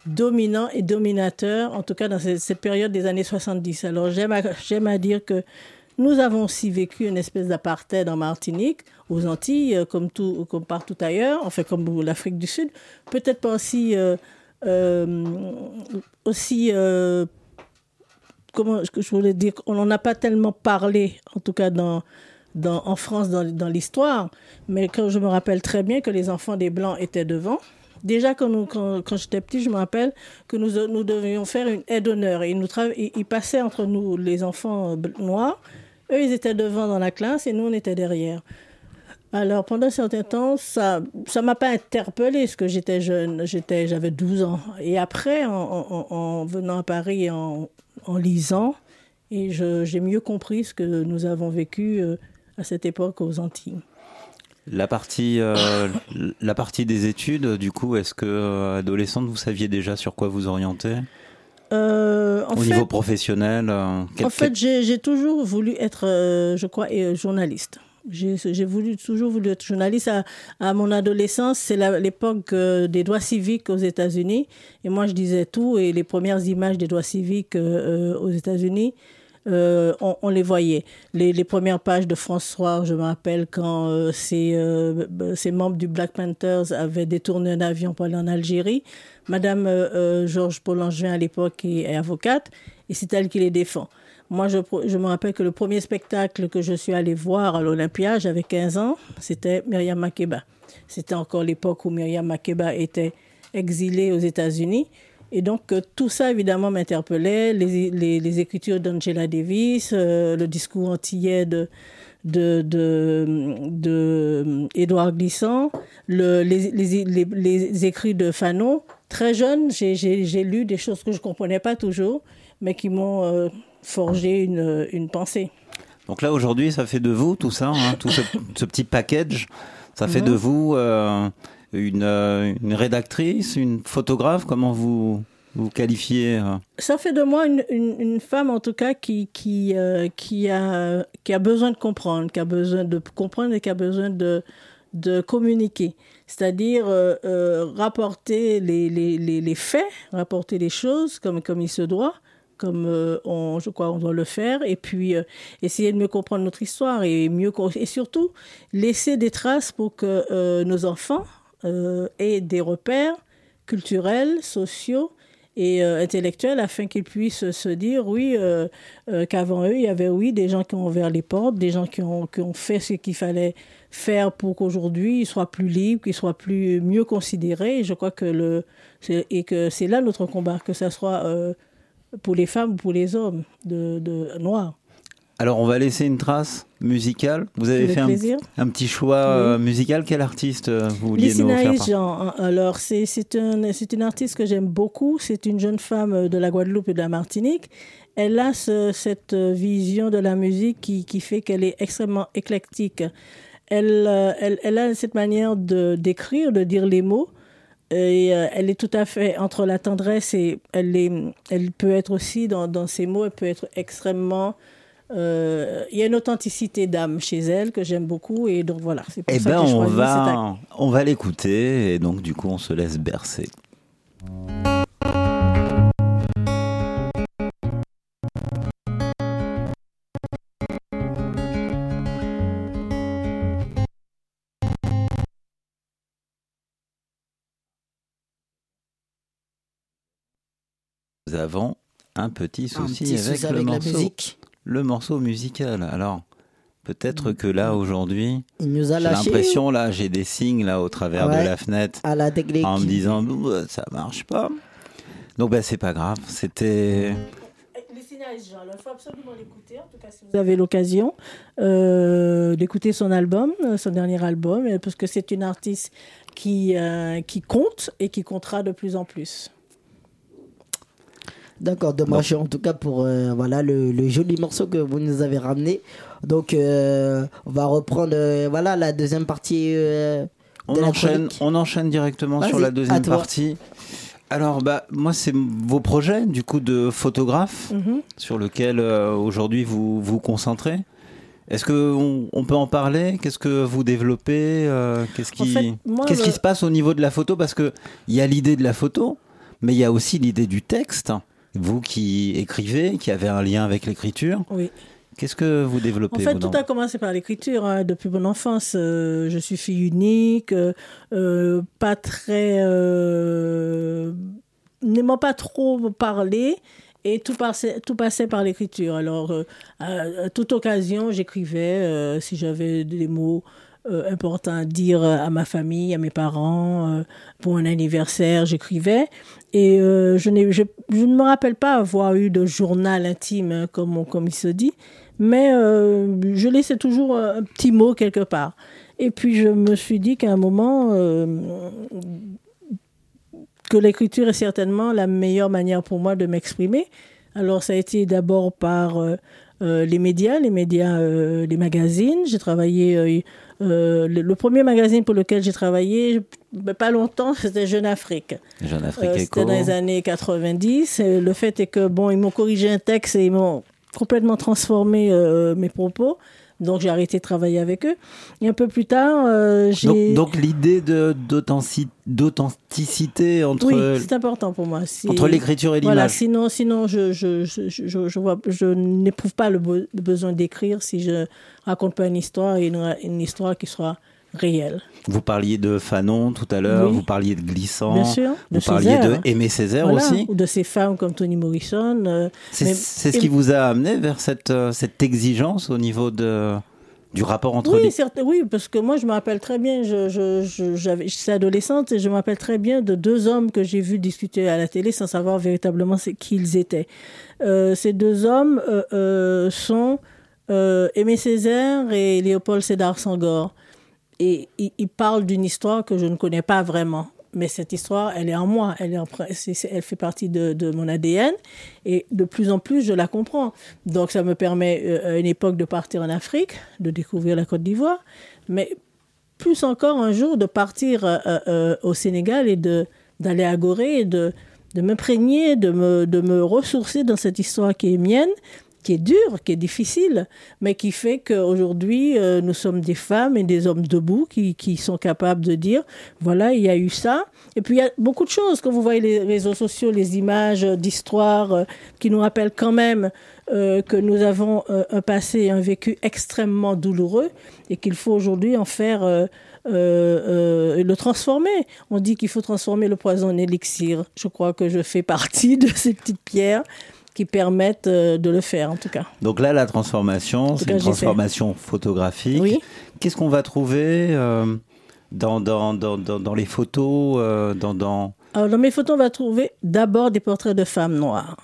dominants et dominateurs, en tout cas dans cette, cette période des années 70. Alors, j'aime à, j'aime à dire que nous avons aussi vécu une espèce d'apartheid en Martinique, aux Antilles, comme, tout, comme partout ailleurs, enfin comme l'Afrique du Sud. Peut-être pas aussi, euh, aussi euh, comment je voulais dire, on n'en a pas tellement parlé, en tout cas dans, en France, dans, dans l'histoire, mais quand je me rappelle très bien que les enfants des Blancs étaient devant. Déjà, quand, quand, j'étais petit, je me rappelle que nous, nous devions faire une aide d'honneur. Ils, passaient entre nous, les enfants euh, noirs. Eux, ils étaient devant dans la classe et nous, on était derrière. Alors, pendant un certain temps, ça ça m'a pas interpellée, parce que j'étais jeune, j'étais, j'avais 12 ans. Et après, en, en- en- en venant à Paris, et en, en lisant, et j'ai mieux compris ce que nous avons vécu euh, à cette époque aux Antilles. La partie, euh, la partie des études, du coup, est-ce que euh, adolescente, vous saviez déjà sur quoi vous orienter? Euh, en Au fait, niveau professionnel quel- En fait, j'ai j'ai toujours voulu être, je crois, journaliste. J'ai voulu, toujours voulu être journaliste. À, mon adolescence, c'est l'époque euh, des droits civiques aux États-Unis. Et moi, je disais tout. Et les premières images des droits civiques euh, euh, aux États-Unis, on, les voyait. Les, premières pages de France 3, je me rappelle quand ces membres du Black Panthers avaient détourné un avion pour aller en Algérie. Madame Georges Paul-Langevin, à l'époque, est avocate, et c'est elle qui les défend. Moi, je, me rappelle que le premier spectacle que je suis allée voir à l'Olympia, j'avais 15 ans, c'était Myriam Makeba. C'était encore l'époque où Myriam Makeba était exilée aux États-Unis. Et donc, euh, tout ça, évidemment, m'interpellait. Les, écritures d'Angela Davis, euh, le discours antillais de, de, Édouard Glissant, le, les, écrits de Fanon. Très jeune, j'ai- lu des choses que je ne comprenais pas toujours, mais qui m'ont euh, forgé une, une pensée. Donc là, aujourd'hui, ça fait de vous tout ça, hein, tout ce, ce petit package, ça fait Mhm. de vous euh, une, euh, une rédactrice, une photographe, comment vous vous qualifiez euh Ça fait de moi une, une, une femme, en tout cas, qui, qui, euh, qui, a, qui a besoin de comprendre, qui a besoin de comprendre et qui a besoin de, de communiquer. C'est-à-dire rapporter les, les, les, les faits, rapporter les choses comme, comme il se doit, comme euh, on, je crois on doit le faire, et puis euh, essayer de mieux comprendre notre histoire et, mieux, et surtout laisser des traces pour que euh, nos enfants aient des repères culturels, sociaux et intellectuels afin qu'ils puissent se dire oui qu'avant eux il y avait oui des gens qui ont ouvert les portes des gens qui ont, qui ont fait ce qu'il fallait faire pour qu'aujourd'hui ils soient plus libres qu'ils soient plus mieux considérés. Et je crois que le et que c'est là notre combat que ça soit pour les femmes ou pour les hommes de, de noirs Alors, on va laisser une trace musicale. Vous avez fait un, petit choix euh, musical. Quel artiste euh, vous vouliez nous faire Jean, hein, alors c'est c'est un, c'est une artiste que j'aime beaucoup. C'est une jeune femme euh, de la Guadeloupe et de la Martinique. Elle a ce- cette vision de la musique qui, qui fait qu'elle est extrêmement éclectique. Elle, elle, elle a cette manière de d'écrire, de dire les mots. Et euh, elle est tout à fait entre la tendresse et elle, est, elle peut être aussi dans, dans ses mots, elle peut être extrêmement. euh, il y a une authenticité d'âme chez elle que j'aime beaucoup et donc voilà. C'est pour Eh ça ben, que on va, on va l'écouter et donc du coup, on se laisse bercer. Avons un petit souci, petit avec, souci le avec la morceau. musique. Le morceau musical. Alors, peut-être que là aujourd'hui, Il nous a j'ai l'impression là, j'ai des signes là au travers Ouais, de la fenêtre à la technique. en me disant Ouh, ça marche pas. Donc bah, c'est pas grave, c'était... Il faut absolument l'écouter, en tout cas si vous avez l'occasion euh, d'écouter son album, euh, son dernier album, euh, parce que c'est une artiste qui, euh, qui compte et qui comptera de plus en plus. D'accord, dommage en tout cas pour euh, voilà le, le joli morceau que vous nous avez ramené. Donc euh, on va reprendre euh, voilà la deuxième partie. de On la enchaîne, on enchaîne directement sur la deuxième partie. Alors, bah, moi, c'est vos projets, du coup, de photographe, Mhm. sur lequel aujourd'hui vous vous concentrez. Est-ce que on, on peut en parler? Qu'est-ce que vous développez Qu'est-ce qui, fait, moi, qu'est-ce qui se passe au niveau de la photo? Parce que il y a l'idée de la photo, mais il y a aussi l'idée du texte. Vous qui écrivez, qui avez un lien avec l'écriture. Oui. Qu'est-ce que vous développez En fait, tout a commencé par l'écriture. hein. Depuis mon enfance, euh, je suis fille unique, euh, euh, pas très, euh, n'aimant pas trop parler. Et tout passait, tout passait par l'écriture. Alors, à, à toute occasion, j'écrivais si j'avais des mots euh, importants à dire à ma famille, à mes parents, euh, pour un anniversaire, j'écrivais. Et euh, je, je, ne me rappelle pas avoir eu de journal intime, hein, comme, comme il se dit, mais euh, je laissais toujours un petit mot quelque part. Et puis je me suis dit qu'à un moment, euh, que l'écriture est certainement la meilleure manière pour moi de m'exprimer. Alors ça a été d'abord par euh, euh, les médias, les médias, euh, les magazines. J'ai travaillé, euh, le, le premier magazine pour lequel j'ai travaillé, pas longtemps, c'était Jeune Afrique. Jeune Afrique Euh. C'était dans les années 90. Et le fait est que, bon, ils m'ont corrigé un texte et ils m'ont complètement transformé euh, mes propos. Donc j'ai arrêté de travailler avec eux. Et un peu plus tard, euh, j'ai... Donc, donc l'idée d'authenticité entre Oui, c'est important pour moi. Entre l'écriture et Voilà, l'image. sinon, sinon je, je, je, je, je vois, je n'éprouve pas le, be- le besoin d'écrire si je raconte pas une histoire une, une histoire qui soit réelle. Vous parliez de Fanon tout à l'heure, Oui. vous parliez de Glissant, Bien sûr. vous parliez Césaire. de Aimé Césaire Voilà, aussi. Ou de ces femmes comme Toni Morrison. euh, C'est ce et- qui vous a amené vers cette, euh, cette exigence au niveau de, du rapport entre Oui, les... certes, oui, parce que moi, je me rappelle très bien, je, je, je, adolescente et je me rappelle très bien de deux hommes que j'ai vus discuter à la télé sans savoir véritablement qui ils étaient. Euh, ces deux hommes euh, euh, sont Aimé Césaire et Léopold Sédar Senghor. Et ils parlent d'une histoire que je ne connais pas vraiment. Mais cette histoire, elle est en moi, elle, est en, elle fait partie de, mon ADN et de plus en plus, je la comprends. Donc ça me permet euh, à une époque de partir en Afrique, de découvrir la Côte d'Ivoire, mais plus encore un jour de partir euh, euh, au Sénégal et d'aller à Gorée de, de m'imprégner, de me, de me ressourcer dans cette histoire qui est mienne, qui est dure, qui est difficile, mais qui fait qu'aujourd'hui, euh, nous sommes des femmes et des hommes debout qui, sont capables de dire, voilà, il y a eu ça. Et puis, il y a beaucoup de choses. Quand vous voyez les réseaux sociaux, les images d'histoire euh, qui nous rappellent quand même euh, que nous avons euh, un passé et un vécu extrêmement douloureux et qu'il faut aujourd'hui en faire... le transformer. On dit qu'il faut transformer le poison en élixir. Je crois que je fais partie de ces petites pierres qui permettent euh, de le faire, en tout cas. Donc là, la transformation, c'est une transformation photographique. Oui. Qu'est-ce qu'on va trouver euh, dans, dans, dans, dans, les photos euh, dans, dans... Alors, dans mes photos, on va trouver d'abord des portraits de femmes noires.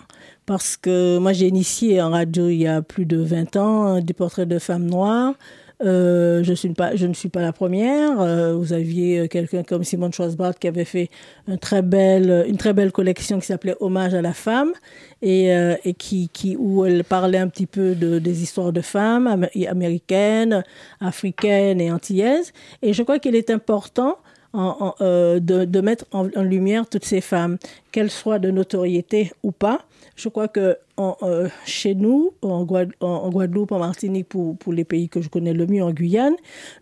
Parce que moi, j'ai initié en radio il y a plus de 20 ans hein, des portraits de femmes noires. Euh, je, suis pas, je ne suis pas la première. Euh, vous aviez euh, quelqu'un comme Simone Schwarzbart qui avait fait belle, une très belle collection qui s'appelait Hommage à la femme et, euh, qui, où elle parlait un petit peu de, des histoires de femmes amé- américaines, africaines et antillaises. Et je crois qu'il est important euh, de mettre en, en lumière toutes ces femmes, qu'elles soient de notoriété ou pas. Je crois que euh, chez nous, en, Guad- en- en Guadeloupe, en Martinique, pour, les pays que je connais le mieux, en Guyane,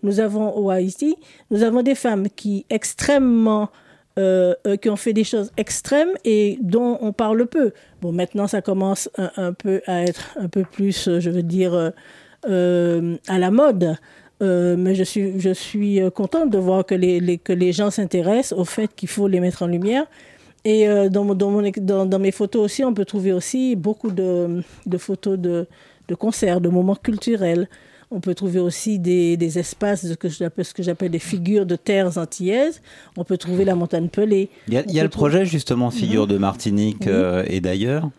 nous avons au Haïti, nous avons des femmes qui extrêmement euh, euh, qui ont fait des choses extrêmes et dont on parle peu. Bon, maintenant, ça commence un, peu à être un peu plus, je veux dire, à la mode. Mais je suis, je suis contente de voir que les- que les gens s'intéressent au fait qu'il faut les mettre en lumière. Et euh, dans, mon- dans, mon ex- dans, dans mes photos aussi, on peut trouver aussi beaucoup de, de photos de, de concerts, de moments culturels. On peut trouver aussi des, des espaces, de ce que j'appelle ce que j'appelle des figures de terres antillaises. On peut trouver la montagne pelée. Il y a, il y a le projet justement Figure de Martinique euh, et d'ailleurs.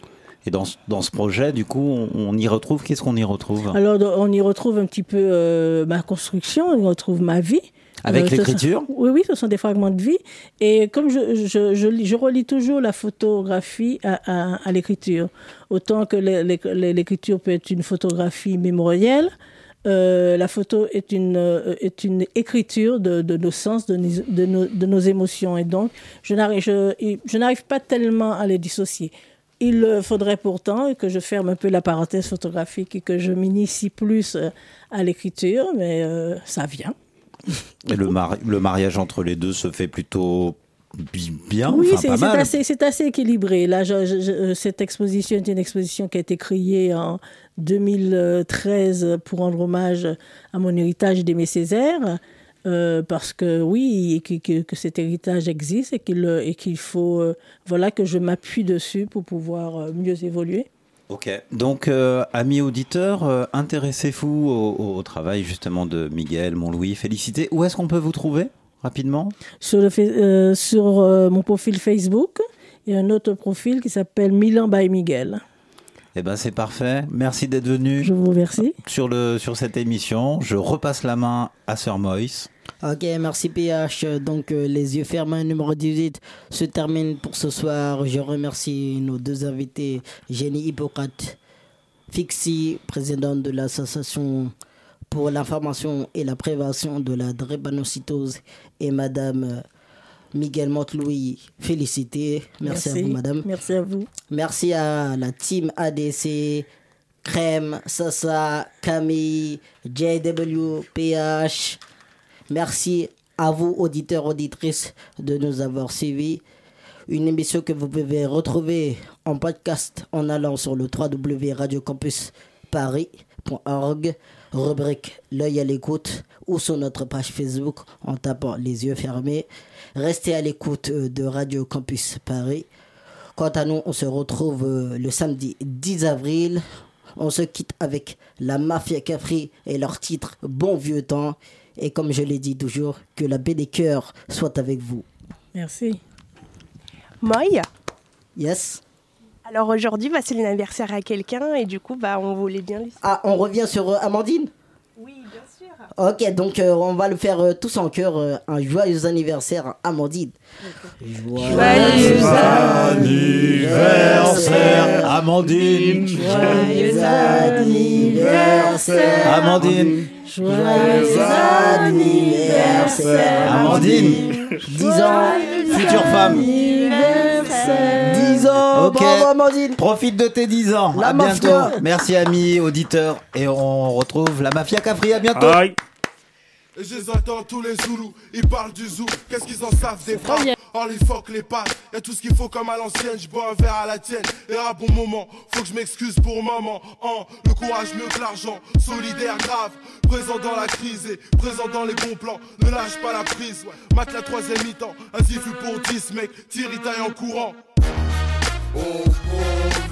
Et dans, ce- dans ce projet, du coup, on, on y retrouve, qu'est-ce qu'on y retrouve? Alors, on y retrouve un petit peu euh, ma construction, on y retrouve ma vie. Avec sont- l'écriture Oui, oui, ce sont des fragments de vie. Et comme je, je, je, lis- je relis toujours la photographie à, à, à l'écriture, autant que l'é- l'é- l'écriture peut être une photographie mémorielle, euh, la photo est une, euh, est une écriture de, de nos sens, de, nos- de, nos, de nos émotions. Et donc, je n'arrive, je, je n'arrive pas tellement à les dissocier. Il euh, faudrait pourtant que je ferme un peu la parenthèse photographique et que je m'initie plus euh, à l'écriture, mais euh, ça vient. Et le, mari- le mariage entre les deux se fait plutôt bi- bien, Oui, enfin c'est assez, c'est assez équilibré. Là, je- je- je- cette exposition est une exposition qui a été créée en 2013 pour rendre hommage à mon héritage d'Aimé Césaire. euh, parce que oui, que, que- que cet héritage existe et qu'il et qu'il faut euh, voilà que je m'appuie dessus pour pouvoir euh, mieux évoluer. Ok. Donc, euh, amis auditeurs, euh, intéressez-vous au, travail justement de Miguel Montlouis. Félicité. Où est-ce qu'on peut vous trouver rapidement? Sur, euh, sur mon profil Facebook et un autre profil qui s'appelle Milan by Miguel. Eh ben, c'est parfait. Merci d'être venu. Je vous remercie. Sur, le, sur cette émission, je repasse la main à Sir Moïse. Ok, merci PH. Donc, euh, les yeux fermés, numéro 18, se termine pour ce soir. Je remercie nos deux invités, Jenny Hippocrate, Fixi, présidente de l'association pour l'information et la prévention de la drépanocytose, et Madame euh, Miguel Montlouis. Félicité. Merci, à vous, Madame. Merci à vous. Merci à la team ADC, Crème, Sasa, Camille, JW, PH. Merci à vous, auditeurs, auditrices, de nous avoir suivis. Une émission que vous pouvez retrouver en podcast en allant sur le rubrique L'œil à l'écoute ou sur notre page Facebook en tapant les yeux fermés. Restez à l'écoute euh, de Radio Campus Paris. Quant à nous, on se retrouve euh, le samedi 10 avril. On se quitte avec la Mafia Capri et leur titre Bon vieux temps. Et comme je l'ai dit toujours, que la baie des cœurs soit avec vous. Merci. Moy Yes. Alors aujourd'hui, bah, c'est l'anniversaire à quelqu'un et du coup, bah, on voulait bien lui. Ah, on revient sur euh, Amandine? Oui, bien sûr. Ok, donc euh, on va le faire euh, tous en cœur. euh, un joyeux anniversaire à Amandine. Joyeux anniversaire, Amandine. Joyeux anniversaire. Amandine. Joyeux anniversaire. Amandine. 10 ans. Future femme. 10 Ok. Bravo Amandine. Profite de tes 10 ans. La à bientôt. mafia. Merci amis auditeurs. Et on retrouve la Mafia Capri. À bientôt. Et je les entends tous les Zoulous, ils parlent du zoo, qu'est-ce qu'ils en savent des frappes Oh les fuck les pattes, y'a tout ce qu'il faut comme à l'ancienne, je bois un verre à la tienne, et à bon moment, faut que je m'excuse pour maman, oh, le courage mieux que l'argent, solidaire grave, présent dans la crise et présent dans les bons plans, ne lâche pas la prise, mate la troisième mi-temps, un zifu pour 10 mec, tire il taille en courant. oh, oh.